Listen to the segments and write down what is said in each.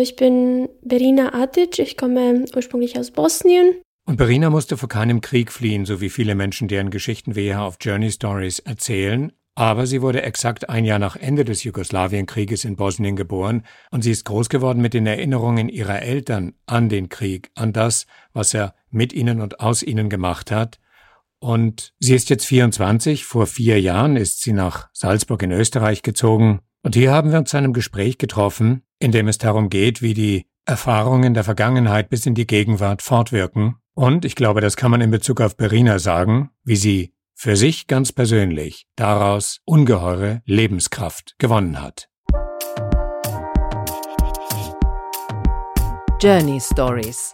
Ich bin Berina Atic, ich komme ursprünglich aus Bosnien. Und Berina musste vor keinem Krieg fliehen, so wie viele Menschen, deren Geschichten wir hier auf Journey Stories erzählen. Aber sie wurde exakt ein Jahr nach Ende des Jugoslawienkrieges in Bosnien geboren und sie ist groß geworden mit den Erinnerungen ihrer Eltern an den Krieg, an das, was er mit ihnen und aus ihnen gemacht hat. Und sie ist jetzt 24, vor vier Jahren ist sie nach Salzburg in Österreich gezogen. Und hier haben wir uns zu einem Gespräch getroffen, in dem es darum geht, wie die Erfahrungen der Vergangenheit bis in die Gegenwart fortwirken. Und ich glaube, das kann man in Bezug auf Berina sagen, wie sie für sich ganz persönlich daraus ungeheure Lebenskraft gewonnen hat. Journey Stories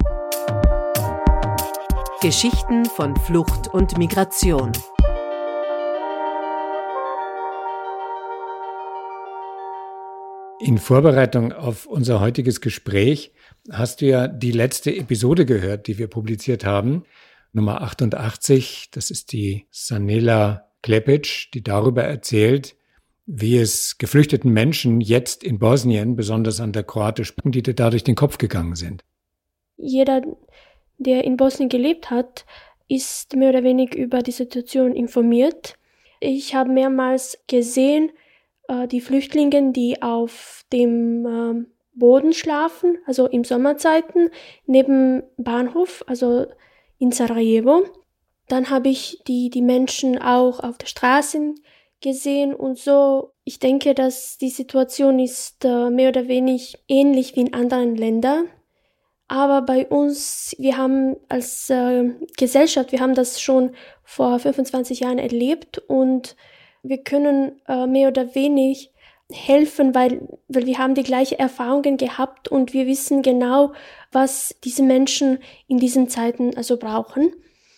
Geschichten von Flucht und Migration. In Vorbereitung auf unser heutiges Gespräch hast du ja die letzte Episode gehört, die wir publiziert haben. Nummer 88. Das ist die Sanela Klepic, die darüber erzählt, wie es geflüchteten Menschen jetzt in Bosnien, besonders an der kroatischen Gebiete, dadurch den Kopf gegangen sind. Jeder, der in Bosnien gelebt hat, ist mehr oder weniger über die Situation informiert. Ich habe mehrmals gesehen, äh, die Flüchtlinge, die auf dem äh, Boden schlafen, also im Sommerzeiten, neben Bahnhof, also in Sarajevo. Dann habe ich die, die Menschen auch auf der Straße gesehen und so. Ich denke, dass die Situation ist äh, mehr oder weniger ähnlich wie in anderen Ländern. Aber bei uns, wir haben als äh, Gesellschaft, wir haben das schon vor 25 Jahren erlebt und wir können äh, mehr oder weniger helfen, weil, weil wir haben die gleichen Erfahrungen gehabt und wir wissen genau, was diese Menschen in diesen Zeiten also brauchen.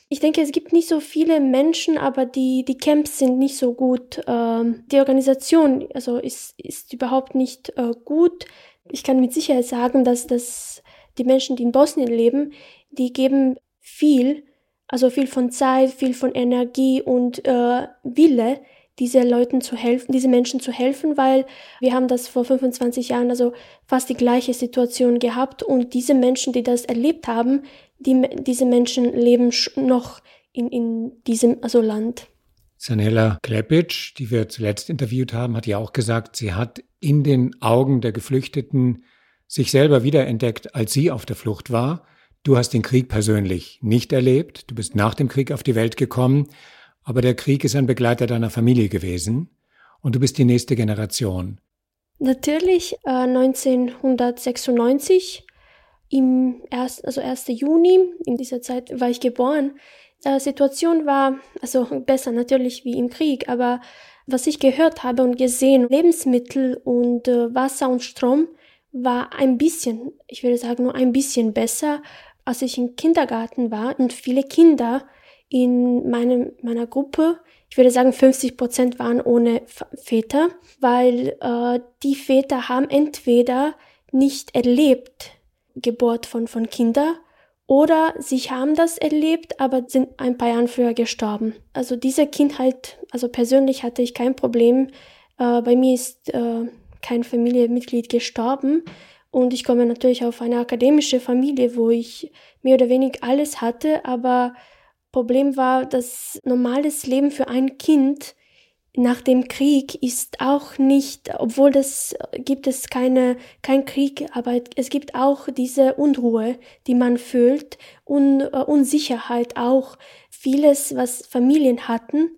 Ich denke, es gibt nicht so viele Menschen, aber die, die Camps sind nicht so gut. Ähm, die Organisation also ist, ist überhaupt nicht äh, gut. Ich kann mit Sicherheit sagen, dass, dass die Menschen, die in Bosnien leben, die geben viel, also viel von Zeit, viel von Energie und äh, Wille diese Leuten zu helfen, diese Menschen zu helfen, weil wir haben das vor 25 Jahren also fast die gleiche Situation gehabt und diese Menschen, die das erlebt haben, die, diese Menschen leben noch in, in diesem also Land. Sanela Klepic, die wir zuletzt interviewt haben, hat ja auch gesagt, sie hat in den Augen der Geflüchteten sich selber wiederentdeckt, als sie auf der Flucht war. Du hast den Krieg persönlich nicht erlebt, du bist nach dem Krieg auf die Welt gekommen aber der Krieg ist ein Begleiter deiner Familie gewesen und du bist die nächste Generation. Natürlich, äh, 1996, im erst, also 1. Juni, in dieser Zeit war ich geboren. Die Situation war also besser natürlich wie im Krieg, aber was ich gehört habe und gesehen, Lebensmittel und äh, Wasser und Strom war ein bisschen, ich würde sagen nur ein bisschen besser, als ich im Kindergarten war und viele Kinder in meinem, meiner Gruppe, ich würde sagen 50 Prozent waren ohne Väter, weil äh, die Väter haben entweder nicht erlebt Geburt von, von Kindern oder sie haben das erlebt, aber sind ein paar Jahre früher gestorben. Also diese Kindheit, also persönlich hatte ich kein Problem. Äh, bei mir ist äh, kein Familienmitglied gestorben und ich komme natürlich auf eine akademische Familie, wo ich mehr oder weniger alles hatte, aber Problem war, das normales Leben für ein Kind nach dem Krieg ist auch nicht, obwohl das gibt es keine, kein Krieg, aber es gibt auch diese Unruhe, die man fühlt und uh, Unsicherheit auch. Vieles, was Familien hatten,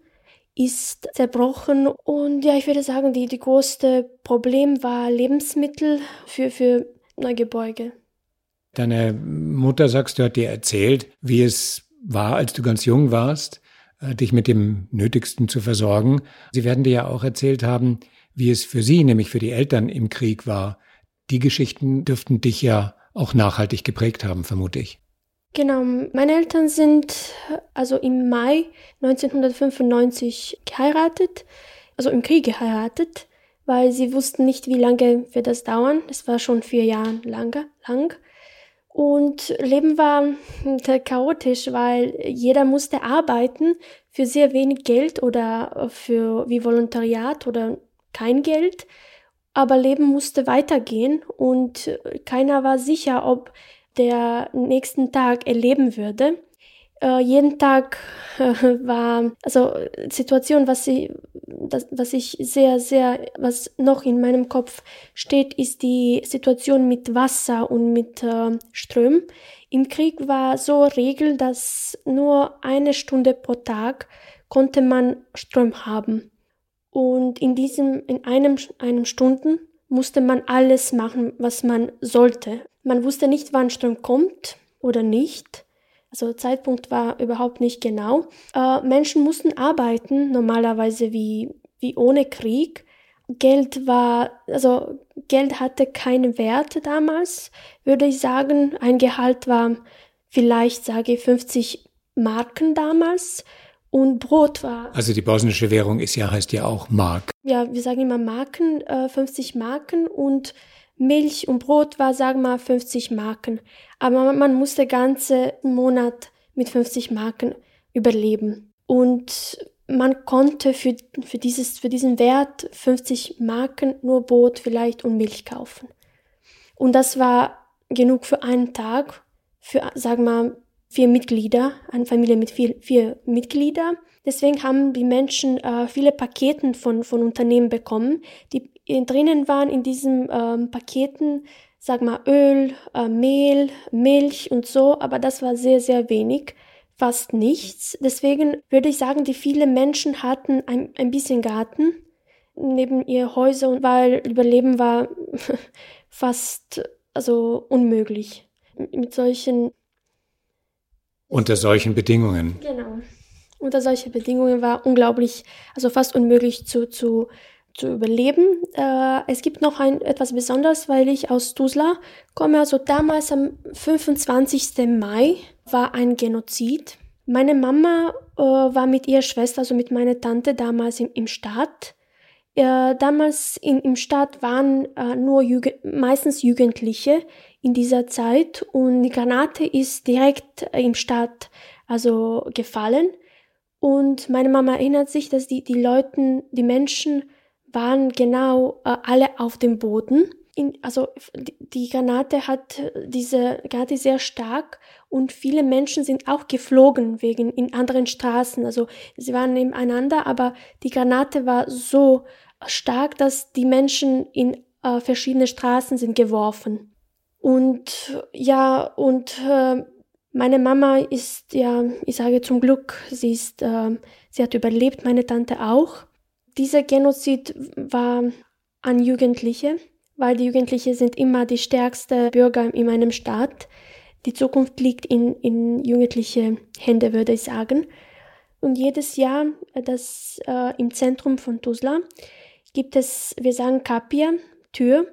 ist zerbrochen und ja, ich würde sagen, die, die größte Problem war Lebensmittel für, für Neugebäude. Deine Mutter, sagst du, hat dir erzählt, wie es war, als du ganz jung warst, äh, dich mit dem Nötigsten zu versorgen. Sie werden dir ja auch erzählt haben, wie es für sie, nämlich für die Eltern im Krieg war. Die Geschichten dürften dich ja auch nachhaltig geprägt haben, vermute ich. Genau, meine Eltern sind also im Mai 1995 geheiratet, also im Krieg geheiratet, weil sie wussten nicht, wie lange wird das dauern. Es war schon vier Jahre lang. lang. Und Leben war chaotisch, weil jeder musste arbeiten für sehr wenig Geld oder für wie Volontariat oder kein Geld. aber Leben musste weitergehen und keiner war sicher, ob der nächsten Tag erleben würde. Äh, jeden Tag äh, war, also Situation, was ich, das, was ich sehr, sehr, was noch in meinem Kopf steht, ist die Situation mit Wasser und mit äh, Ström. Im Krieg war so Regel, dass nur eine Stunde pro Tag konnte man Strom haben. Und in diesem, in einem, einem Stunden musste man alles machen, was man sollte. Man wusste nicht, wann Strom kommt oder nicht. Also Zeitpunkt war überhaupt nicht genau. Äh, Menschen mussten arbeiten, normalerweise wie, wie ohne Krieg. Geld war, also Geld hatte keinen Wert damals, würde ich sagen. Ein Gehalt war vielleicht, sage ich, 50 Marken damals. Und Brot war. Also die bosnische Währung ist ja, heißt ja auch Mark. Ja, wir sagen immer Marken, äh, 50 Marken und Milch und Brot war, wir mal, 50 Marken. Aber man musste ganze Monat mit 50 Marken überleben. Und man konnte für, für, dieses, für diesen Wert 50 Marken nur Brot vielleicht und Milch kaufen. Und das war genug für einen Tag, für, wir mal, vier Mitglieder, eine Familie mit vier, vier Mitgliedern. Deswegen haben die Menschen äh, viele Paketen von, von Unternehmen bekommen, die drinnen waren in diesen ähm, Paketen, sag mal, Öl, äh, Mehl, Milch und so, aber das war sehr, sehr wenig, fast nichts. Deswegen würde ich sagen, die viele Menschen hatten ein, ein bisschen Garten neben ihr Häuser, weil Überleben war fast also unmöglich. Mit solchen unter solchen Bedingungen. Genau. Unter solchen Bedingungen war unglaublich, also fast unmöglich zu, zu, zu überleben. Äh, es gibt noch ein etwas Besonderes, weil ich aus Tuzla komme. Also damals am 25. Mai war ein Genozid. Meine Mama äh, war mit ihrer Schwester, also mit meiner Tante damals im, im Staat. Äh, damals in, im Staat waren äh, nur Jugend, meistens Jugendliche, in dieser Zeit und die Granate ist direkt im Start also gefallen und meine Mama erinnert sich, dass die, die Leute, die Menschen waren genau äh, alle auf dem Boden. In, also die, Granate hat diese Granate sehr stark und viele Menschen sind auch geflogen wegen in anderen Straßen. Also sie waren nebeneinander, aber die Granate war so stark, dass die Menschen in äh, verschiedene Straßen sind geworfen. Und ja, und äh, meine Mama ist ja, ich sage zum Glück, sie ist, äh, sie hat überlebt, meine Tante auch. Dieser Genozid war an Jugendliche, weil die Jugendlichen sind immer die stärksten Bürger in meinem Staat. Die Zukunft liegt in, in jugendliche Hände, würde ich sagen. Und jedes Jahr, äh, das äh, im Zentrum von Tuzla, gibt es, wir sagen Kapia, Tür,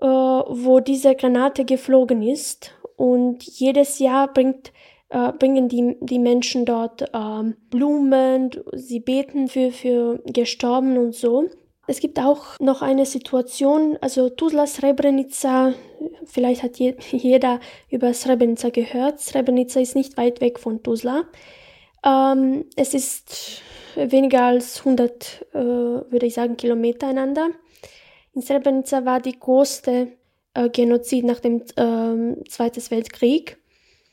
äh, wo diese Granate geflogen ist. Und jedes Jahr bringt, äh, bringen die, die Menschen dort äh, Blumen, sie beten für, für Gestorben und so. Es gibt auch noch eine Situation, also Tuzla Srebrenica, vielleicht hat je, jeder über Srebrenica gehört. Srebrenica ist nicht weit weg von Tuzla. Ähm, es ist weniger als 100, äh, würde ich sagen, Kilometer einander. In Srebrenica war die größte äh, Genozid nach dem äh, Zweiten Weltkrieg.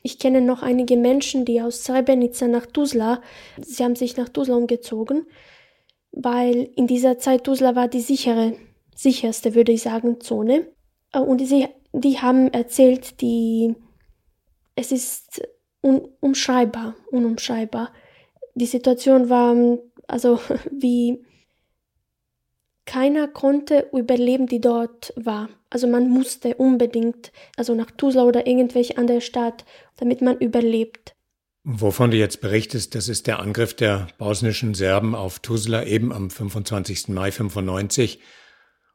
Ich kenne noch einige Menschen, die aus Srebrenica nach Tuzla, sie haben sich nach Tuzla umgezogen, weil in dieser Zeit Tuzla war die sichere, sicherste, würde ich sagen, Zone. Äh, und sie, die haben erzählt, die, es ist un, umschreibbar, unumschreibbar. Die Situation war also wie keiner konnte überleben, die dort war. Also man musste unbedingt, also nach Tuzla oder irgendwelche andere Stadt, damit man überlebt. Wovon du jetzt berichtest, das ist der Angriff der bosnischen Serben auf Tuzla eben am 25. Mai 95.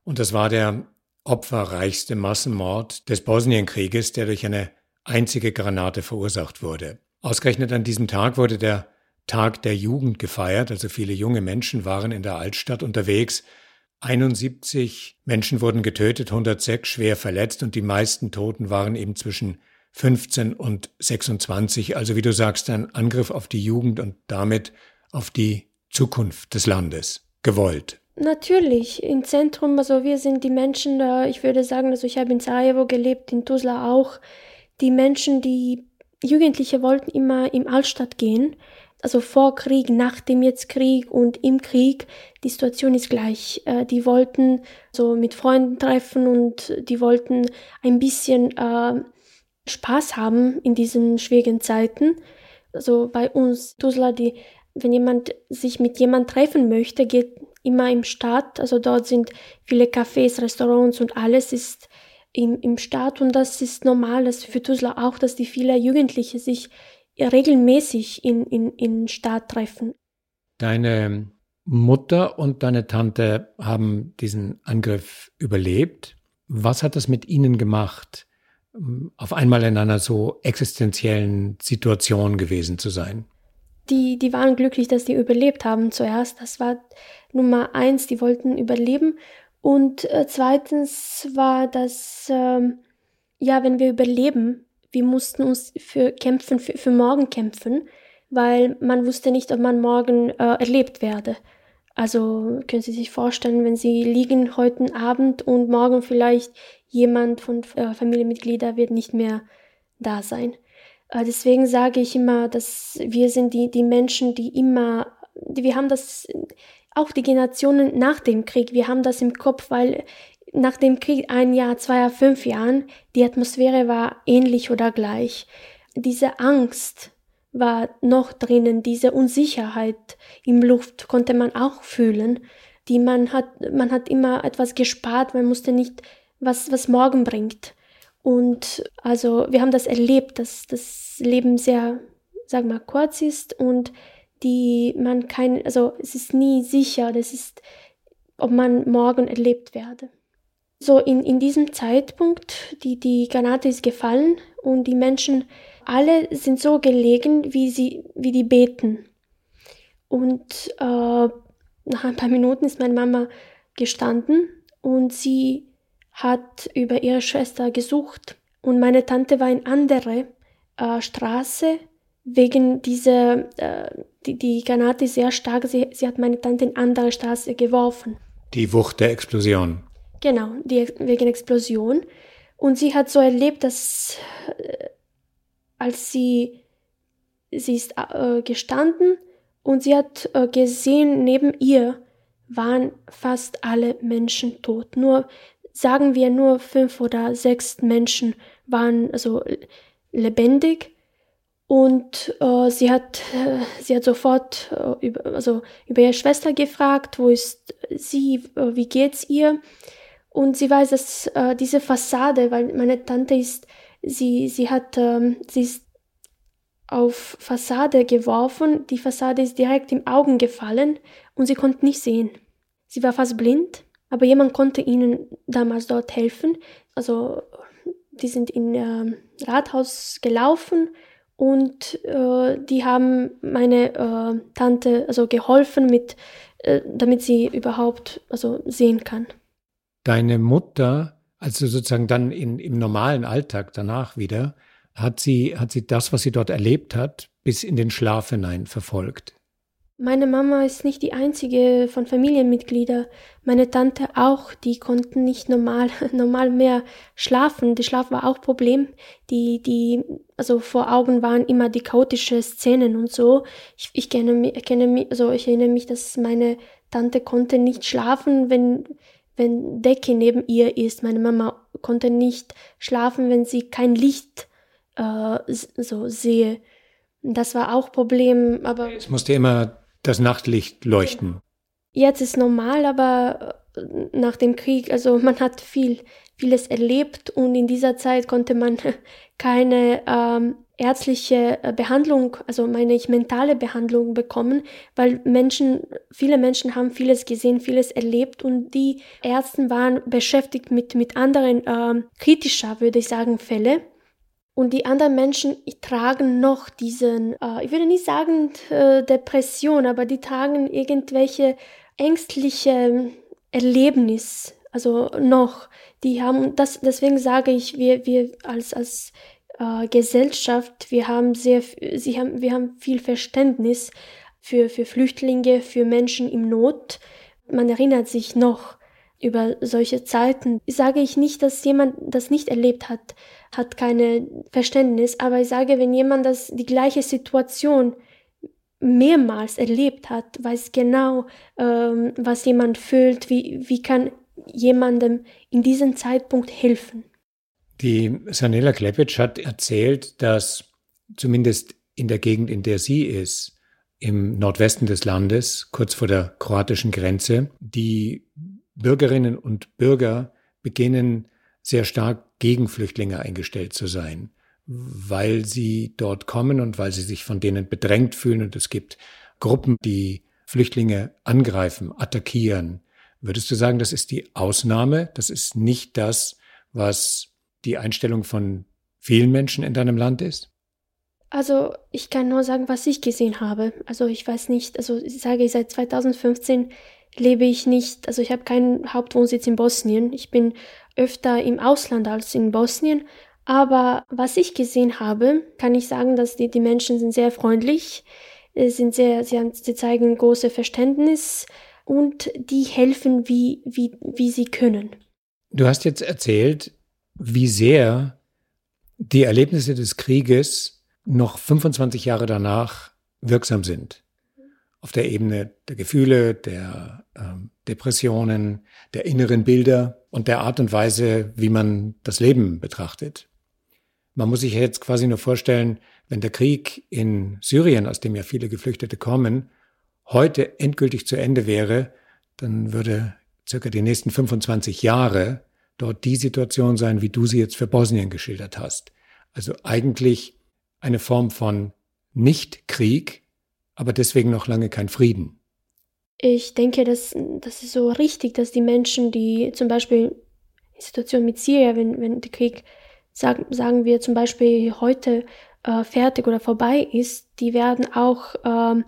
Und das war der opferreichste Massenmord des Bosnienkrieges, der durch eine einzige Granate verursacht wurde. Ausgerechnet an diesem Tag wurde der Tag der Jugend gefeiert, also viele junge Menschen waren in der Altstadt unterwegs 71 Menschen wurden getötet, 106 schwer verletzt und die meisten Toten waren eben zwischen 15 und 26. Also wie du sagst, ein Angriff auf die Jugend und damit auf die Zukunft des Landes. Gewollt. Natürlich, im Zentrum, also wir sind die Menschen, ich würde sagen, also ich habe in Sarajevo gelebt, in Tuzla auch, die Menschen, die Jugendliche wollten immer im Altstadt gehen, also vor Krieg, nach dem jetzt Krieg und im Krieg, die Situation ist gleich. Äh, die wollten so mit Freunden treffen und die wollten ein bisschen äh, Spaß haben in diesen schwierigen Zeiten. Also bei uns, Tuzla, die, wenn jemand sich mit jemand treffen möchte, geht immer im Stadt. Also dort sind viele Cafés, Restaurants und alles ist im, im Staat und das ist normal, dass für Tuzla auch, dass die viele Jugendliche sich regelmäßig in, in, in Staat treffen. Deine Mutter und deine Tante haben diesen Angriff überlebt. Was hat das mit ihnen gemacht, auf einmal in einer so existenziellen Situation gewesen zu sein? Die, die waren glücklich, dass die überlebt haben zuerst. Das war Nummer eins, die wollten überleben. Und äh, zweitens war das, äh, ja, wenn wir überleben, wir mussten uns für kämpfen, für, für morgen kämpfen, weil man wusste nicht, ob man morgen äh, erlebt werde. Also können Sie sich vorstellen, wenn Sie liegen heute Abend und morgen vielleicht jemand von äh, Familienmitgliedern wird nicht mehr da sein. Äh, deswegen sage ich immer, dass wir sind die, die Menschen, die immer, die, wir haben das, auch die Generationen nach dem Krieg, wir haben das im Kopf, weil nach dem Krieg ein Jahr, zwei Jahr, fünf Jahren, die Atmosphäre war ähnlich oder gleich. Diese Angst war noch drinnen, diese Unsicherheit im Luft konnte man auch fühlen. Die man hat, man hat immer etwas gespart, man musste nicht was, was morgen bringt. Und also wir haben das erlebt, dass das Leben sehr, sag mal, kurz ist und die man kein, also es ist nie sicher, das ist, ob man morgen erlebt werde. So in, in diesem Zeitpunkt, die, die Granate ist gefallen und die Menschen alle sind so gelegen, wie sie, wie die beten. Und äh, nach ein paar Minuten ist meine Mama gestanden und sie hat über ihre Schwester gesucht und meine Tante war in andere äh, Straße wegen dieser, äh, die, die Granate sehr stark, sie, sie hat meine Tante in andere Straße geworfen. Die Wucht der Explosion. Genau, die, wegen Explosion. Und sie hat so erlebt, dass äh, als sie, sie ist äh, gestanden und sie hat äh, gesehen, neben ihr waren fast alle Menschen tot. Nur sagen wir nur fünf oder sechs Menschen waren also lebendig und äh, sie hat äh, sie hat sofort äh, über, also über ihre Schwester gefragt, wo ist sie, äh, wie geht's ihr? Und sie weiß, dass äh, diese Fassade, weil meine Tante ist, sie sie hat ähm, sie ist auf Fassade geworfen, die Fassade ist direkt im Augen gefallen und sie konnte nicht sehen. Sie war fast blind aber jemand konnte ihnen damals dort helfen. Also die sind in äh, Rathaus gelaufen und äh, die haben meine äh, Tante also geholfen mit, äh, damit sie überhaupt also sehen kann. Deine Mutter, also sozusagen dann in, im normalen Alltag danach wieder, hat sie, hat sie das, was sie dort erlebt hat, bis in den Schlaf hinein verfolgt. Meine Mama ist nicht die einzige von Familienmitgliedern. Meine Tante auch, die konnten nicht normal, normal mehr schlafen. Der Schlaf war auch Problem. Die, die, also vor Augen waren immer die chaotische Szenen und so. Ich, ich kenne, kenne mich, also ich erinnere mich, dass meine Tante konnte nicht schlafen, wenn, wenn Decke neben ihr ist. Meine Mama konnte nicht schlafen, wenn sie kein Licht äh, so sehe. Das war auch Problem, aber. Es musste immer das Nachtlicht leuchten. Jetzt ist normal, aber äh, nach dem Krieg, also man hat viel, vieles erlebt und in dieser Zeit konnte man keine ähm, ärztliche äh, Behandlung, also meine ich mentale Behandlung bekommen, weil Menschen, viele Menschen haben vieles gesehen, vieles erlebt und die Ärzte waren beschäftigt mit, mit anderen äh, kritischer, würde ich sagen, Fälle. Und die anderen Menschen tragen noch diesen, äh, ich würde nicht sagen äh, Depression, aber die tragen irgendwelche ängstliche Erlebnis, also noch. Die haben das, deswegen sage ich, wir, wir als, als äh, Gesellschaft, wir haben sehr, sie haben, wir haben viel Verständnis für, für Flüchtlinge, für Menschen im Not. Man erinnert sich noch über solche Zeiten. Sage ich nicht, dass jemand das nicht erlebt hat, hat keine Verständnis, aber ich sage, wenn jemand das die gleiche Situation mehrmals erlebt hat, weiß genau, ähm, was jemand fühlt, wie, wie kann jemandem in diesem Zeitpunkt helfen. Die Sanela Klepic hat erzählt, dass zumindest in der Gegend, in der sie ist, im Nordwesten des Landes, kurz vor der kroatischen Grenze, die Bürgerinnen und Bürger beginnen sehr stark gegen Flüchtlinge eingestellt zu sein weil sie dort kommen und weil sie sich von denen bedrängt fühlen. Und es gibt Gruppen, die Flüchtlinge angreifen, attackieren. Würdest du sagen, das ist die Ausnahme? Das ist nicht das, was die Einstellung von vielen Menschen in deinem Land ist? Also ich kann nur sagen, was ich gesehen habe. Also ich weiß nicht, also ich sage, seit 2015 lebe ich nicht, also ich habe keinen Hauptwohnsitz in Bosnien. Ich bin öfter im Ausland als in Bosnien, aber was ich gesehen habe, kann ich sagen, dass die, die Menschen sind sehr freundlich, äh, sind sehr, sie, haben, sie zeigen große Verständnis und die helfen, wie, wie, wie sie können. Du hast jetzt erzählt, wie sehr die Erlebnisse des Krieges noch 25 Jahre danach wirksam sind. Auf der Ebene der Gefühle, der äh, Depressionen, der inneren Bilder und der Art und Weise, wie man das Leben betrachtet. Man muss sich jetzt quasi nur vorstellen, wenn der Krieg in Syrien, aus dem ja viele Geflüchtete kommen, heute endgültig zu Ende wäre, dann würde circa die nächsten 25 Jahre dort die Situation sein, wie du sie jetzt für Bosnien geschildert hast. Also eigentlich eine Form von Nicht-Krieg, aber deswegen noch lange kein Frieden. Ich denke, dass das ist so richtig, dass die Menschen, die zum Beispiel die Situation mit Syrien, wenn, wenn der Krieg sagen, sagen wir zum Beispiel heute äh, fertig oder vorbei ist, die werden auch äh,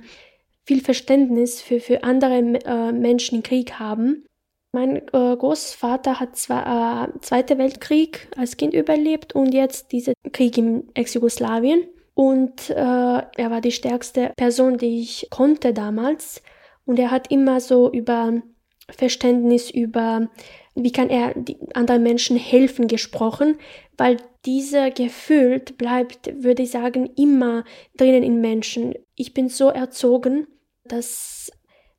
viel Verständnis für, für andere äh, Menschen im Krieg haben. Mein äh, Großvater hat zwar äh, Zweiter Weltkrieg als Kind überlebt und jetzt diesen Krieg im Ex-Jugoslawien. Und äh, er war die stärkste Person, die ich konnte damals. Und er hat immer so über Verständnis, über wie kann er anderen Menschen helfen gesprochen, weil dieser Gefühl bleibt, würde ich sagen, immer drinnen in Menschen. Ich bin so erzogen, dass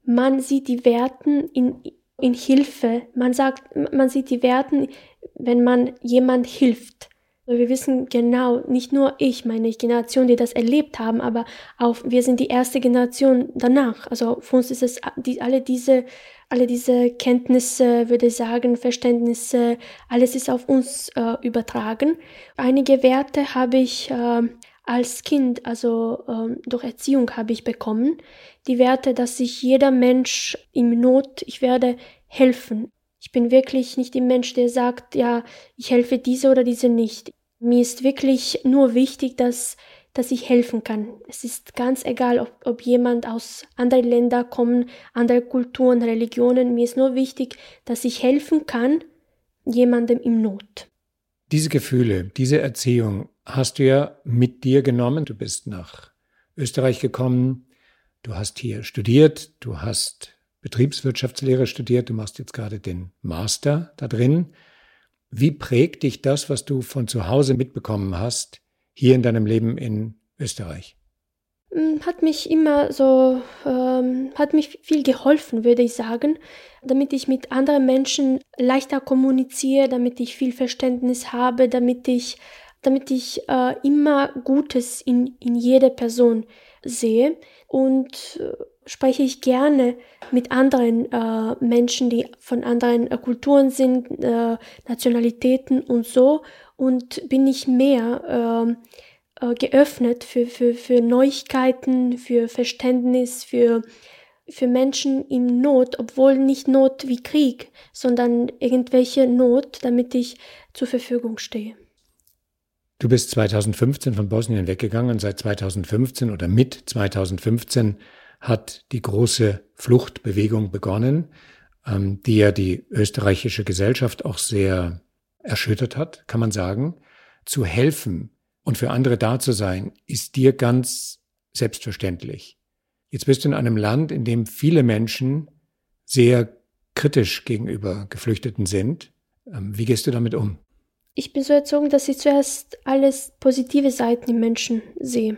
man sieht die Werten in, in Hilfe. Man sagt, man sieht die Werten, wenn man jemand hilft. Wir wissen genau, nicht nur ich, meine Generation, die das erlebt haben, aber auch wir sind die erste Generation danach. Also für uns ist es die, alle diese alle diese Kenntnisse, würde ich sagen, Verständnisse, alles ist auf uns äh, übertragen. Einige Werte habe ich äh, als Kind, also äh, durch Erziehung habe ich bekommen. Die Werte, dass sich jeder Mensch im Not, ich werde helfen. Ich bin wirklich nicht der Mensch, der sagt, ja, ich helfe diese oder diese nicht. Mir ist wirklich nur wichtig, dass dass ich helfen kann. Es ist ganz egal, ob, ob jemand aus anderen Ländern kommt, andere Kulturen, Religionen. Mir ist nur wichtig, dass ich helfen kann jemandem im Not. Diese Gefühle, diese Erziehung hast du ja mit dir genommen. Du bist nach Österreich gekommen. Du hast hier studiert. Du hast Betriebswirtschaftslehre studiert. Du machst jetzt gerade den Master da drin. Wie prägt dich das, was du von zu Hause mitbekommen hast, hier in deinem Leben in Österreich? Hm, hat mich immer so, ähm, hat mich viel geholfen, würde ich sagen, damit ich mit anderen Menschen leichter kommuniziere, damit ich viel Verständnis habe, damit ich, damit ich äh, immer Gutes in, in jeder Person sehe und äh, spreche ich gerne mit anderen äh, Menschen, die von anderen äh, Kulturen sind, äh, Nationalitäten und so und bin ich mehr äh, äh, geöffnet für, für, für Neuigkeiten, für Verständnis, für, für Menschen in Not, obwohl nicht Not wie Krieg, sondern irgendwelche Not, damit ich zur Verfügung stehe. Du bist 2015 von Bosnien weggegangen seit 2015 oder mit 2015 hat die große Fluchtbewegung begonnen, ähm, die ja die österreichische Gesellschaft auch sehr erschüttert hat, kann man sagen, zu helfen und für andere da zu sein, ist dir ganz selbstverständlich. Jetzt bist du in einem Land, in dem viele Menschen sehr kritisch gegenüber Geflüchteten sind. Ähm, wie gehst du damit um? Ich bin so erzogen, dass ich zuerst alles positive Seiten im Menschen sehe.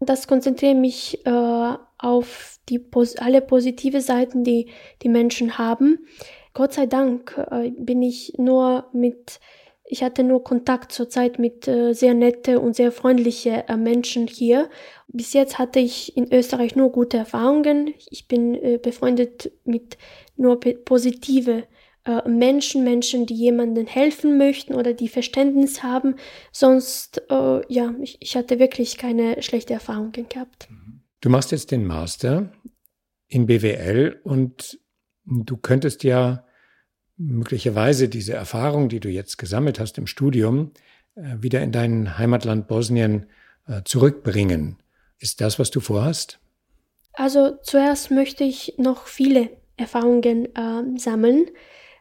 Das konzentriert mich äh, auf die, alle positive Seiten, die die Menschen haben. Gott sei Dank äh, bin ich nur mit, ich hatte nur Kontakt zurzeit mit äh, sehr nette und sehr freundliche äh, Menschen hier. Bis jetzt hatte ich in Österreich nur gute Erfahrungen. Ich bin äh, befreundet mit nur positive äh, Menschen, Menschen, die jemandem helfen möchten oder die Verständnis haben. Sonst, äh, ja, ich, ich hatte wirklich keine schlechte Erfahrungen gehabt. Du machst jetzt den Master in BWL und du könntest ja möglicherweise diese Erfahrung, die du jetzt gesammelt hast im Studium, äh, wieder in dein Heimatland Bosnien äh, zurückbringen. Ist das, was du vorhast? Also zuerst möchte ich noch viele Erfahrungen äh, sammeln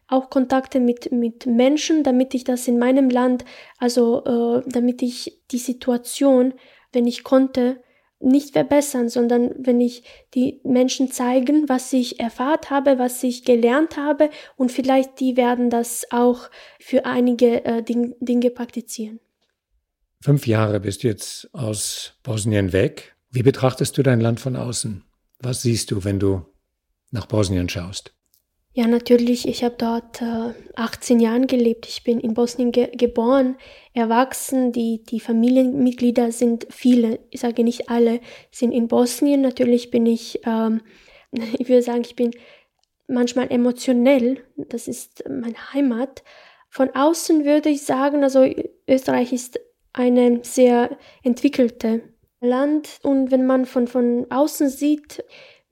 auch Kontakte mit, mit Menschen, damit ich das in meinem Land, also äh, damit ich die Situation, wenn ich konnte, nicht verbessern, sondern wenn ich die Menschen zeigen, was ich erfahrt habe, was ich gelernt habe und vielleicht die werden das auch für einige äh, Ding, Dinge praktizieren. Fünf Jahre bist du jetzt aus Bosnien weg. Wie betrachtest du dein Land von außen? Was siehst du, wenn du nach Bosnien schaust? Ja, natürlich. Ich habe dort äh, 18 Jahre gelebt. Ich bin in Bosnien ge geboren, erwachsen. Die, die Familienmitglieder sind viele, ich sage nicht alle, sind in Bosnien. Natürlich bin ich, ähm, ich würde sagen, ich bin manchmal emotionell. Das ist meine Heimat. Von außen würde ich sagen, also Österreich ist eine sehr entwickelte Land. Und wenn man von, von außen sieht,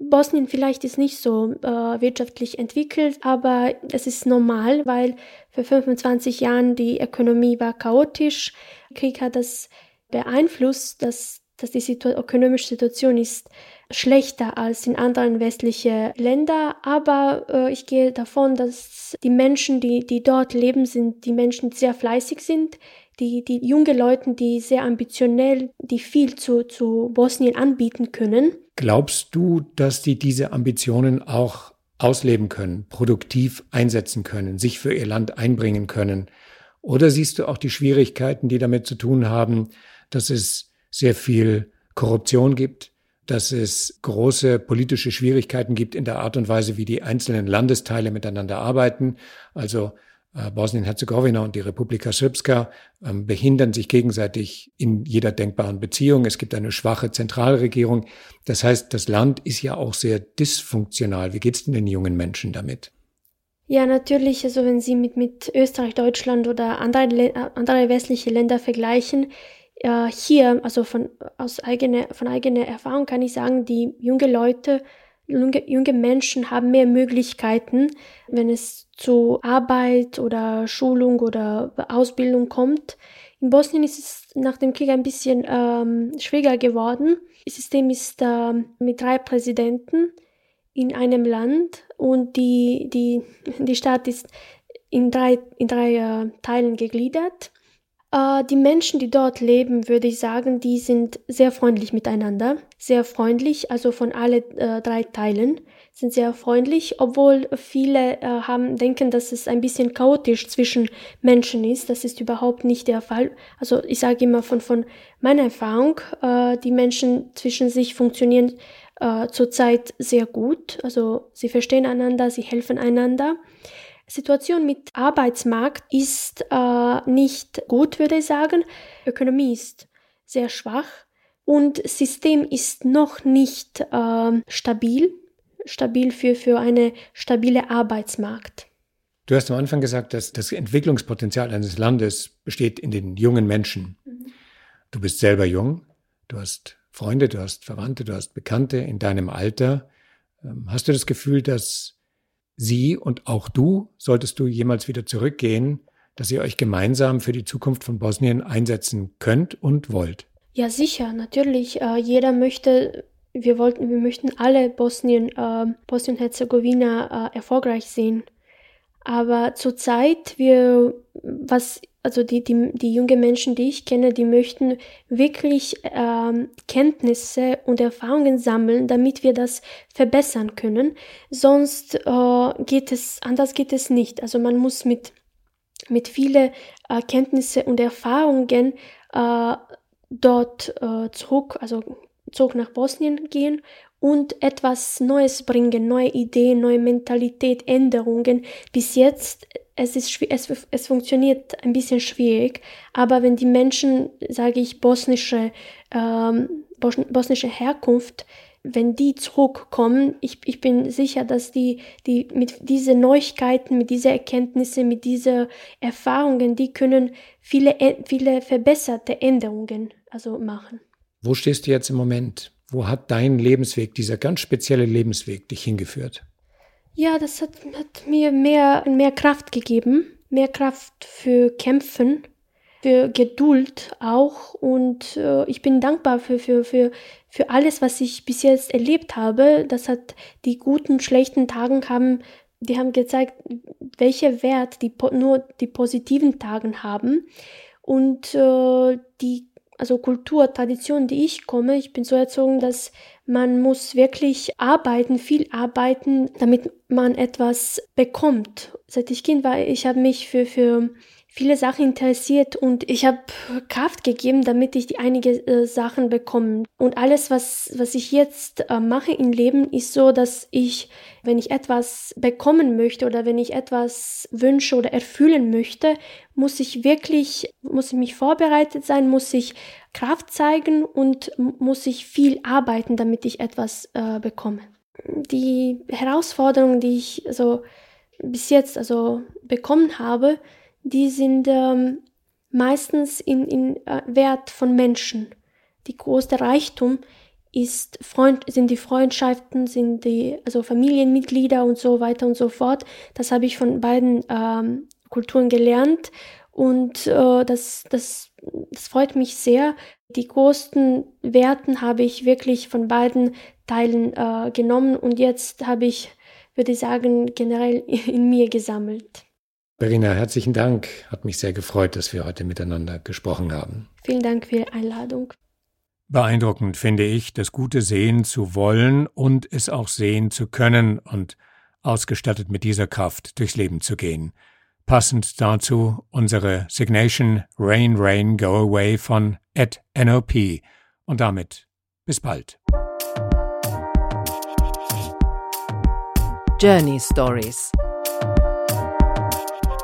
Bosnien vielleicht ist nicht so äh, wirtschaftlich entwickelt, aber es ist normal, weil für 25 Jahren die Ökonomie war chaotisch. Krieg hat das beeinflusst, dass, dass die Situ ökonomische Situation ist schlechter als in anderen westlichen Ländern. Aber äh, ich gehe davon, dass die Menschen, die, die dort leben, sind die Menschen, die sehr fleißig sind, die, die junge Leute, die sehr ambitionell, die viel zu, zu Bosnien anbieten können. Glaubst du, dass die diese Ambitionen auch ausleben können, produktiv einsetzen können, sich für ihr Land einbringen können? Oder siehst du auch die Schwierigkeiten, die damit zu tun haben, dass es sehr viel Korruption gibt, dass es große politische Schwierigkeiten gibt in der Art und Weise, wie die einzelnen Landesteile miteinander arbeiten? Also Bosnien-Herzegowina und die Republika Srpska ähm, behindern sich gegenseitig in jeder denkbaren Beziehung. Es gibt eine schwache Zentralregierung. Das heißt, das Land ist ja auch sehr dysfunktional. Wie geht's denn den jungen Menschen damit? Ja, natürlich. Also wenn Sie mit, mit Österreich, Deutschland oder andere, andere westliche Länder vergleichen, äh, hier, also von, aus eigener, von eigener Erfahrung kann ich sagen, die junge Leute junge, junge Menschen haben mehr Möglichkeiten, wenn es zu Arbeit oder Schulung oder Ausbildung kommt. In Bosnien ist es nach dem Krieg ein bisschen ähm, schwieriger geworden. Das System ist äh, mit drei Präsidenten in einem Land und die, die, die Stadt ist in drei, in drei äh, Teilen gegliedert. Äh, die Menschen, die dort leben, würde ich sagen, die sind sehr freundlich miteinander. Sehr freundlich, also von alle äh, drei Teilen sind sehr freundlich, obwohl viele äh, haben, denken, dass es ein bisschen chaotisch zwischen Menschen ist. Das ist überhaupt nicht der Fall. Also ich sage immer von, von meiner Erfahrung, äh, die Menschen zwischen sich funktionieren äh, zurzeit sehr gut. Also sie verstehen einander, sie helfen einander. Situation mit Arbeitsmarkt ist äh, nicht gut, würde ich sagen. Ökonomie ist sehr schwach und System ist noch nicht äh, stabil, stabil für, für eine stabile Arbeitsmarkt. Du hast am Anfang gesagt, dass das Entwicklungspotenzial eines Landes besteht in den jungen Menschen. Mhm. Du bist selber jung, du hast Freunde, du hast Verwandte, du hast Bekannte in deinem Alter. Ähm, hast du das Gefühl, dass Sie und auch du, solltest du jemals wieder zurückgehen, dass ihr euch gemeinsam für die Zukunft von Bosnien einsetzen könnt und wollt? Ja, sicher, natürlich. Äh, jeder möchte, wir wollten, wir möchten alle Bosnien, äh, Bosnien-Herzegowina äh, erfolgreich sehen. Aber zurzeit, wir, was also die, die, die jungen Menschen, die ich kenne, die möchten wirklich ähm, Kenntnisse und Erfahrungen sammeln, damit wir das verbessern können. Sonst äh, geht es, anders geht es nicht. Also man muss mit, mit viele äh, Kenntnisse und Erfahrungen äh, dort äh, zurück, also zurück nach Bosnien gehen und etwas Neues bringen, neue Ideen, neue Mentalität, Änderungen. Bis jetzt es ist es, es funktioniert ein bisschen schwierig, aber wenn die Menschen, sage ich, bosnische, ähm, bosnische Herkunft, wenn die zurückkommen, ich, ich bin sicher, dass die, die mit diesen Neuigkeiten, mit diesen Erkenntnissen, mit diesen Erfahrungen, die können viele, viele verbesserte Änderungen also machen. Wo stehst du jetzt im Moment? Wo hat dein Lebensweg, dieser ganz spezielle Lebensweg dich hingeführt? Ja, das hat, hat mir mehr, mehr Kraft gegeben, mehr Kraft für Kämpfen, für Geduld auch und äh, ich bin dankbar für, für, für, für alles, was ich bis jetzt erlebt habe. Das hat die guten, schlechten Tagen haben, die haben gezeigt, welche Wert die nur die positiven Tagen haben und äh, die also Kultur, Tradition, die ich komme, ich bin so erzogen, dass man muss wirklich arbeiten, viel arbeiten, damit man etwas bekommt. Seit ich Kind war, ich habe mich für, für viele Sachen interessiert und ich habe Kraft gegeben, damit ich die einige äh, Sachen bekomme. Und alles, was, was ich jetzt äh, mache im Leben, ist so, dass ich, wenn ich etwas bekommen möchte oder wenn ich etwas wünsche oder erfüllen möchte, muss ich wirklich, muss ich mich vorbereitet sein, muss ich Kraft zeigen und muss ich viel arbeiten, damit ich etwas äh, bekomme. Die Herausforderungen, die ich so bis jetzt also bekommen habe, die sind ähm, meistens in, in äh, Wert von Menschen. Die größte Reichtum ist Freund, sind die Freundschaften, sind die also Familienmitglieder und so weiter und so fort. Das habe ich von beiden ähm, Kulturen gelernt und äh, das, das, das freut mich sehr. Die größten Werten habe ich wirklich von beiden Teilen äh, genommen und jetzt habe ich, würde ich sagen, generell in mir gesammelt. Verena, herzlichen Dank. Hat mich sehr gefreut, dass wir heute miteinander gesprochen haben. Vielen Dank für die Einladung. Beeindruckend finde ich, das Gute sehen zu wollen und es auch sehen zu können und ausgestattet mit dieser Kraft durchs Leben zu gehen. Passend dazu unsere Signation Rain Rain Go Away von Ed NOP. Und damit bis bald. Journey Stories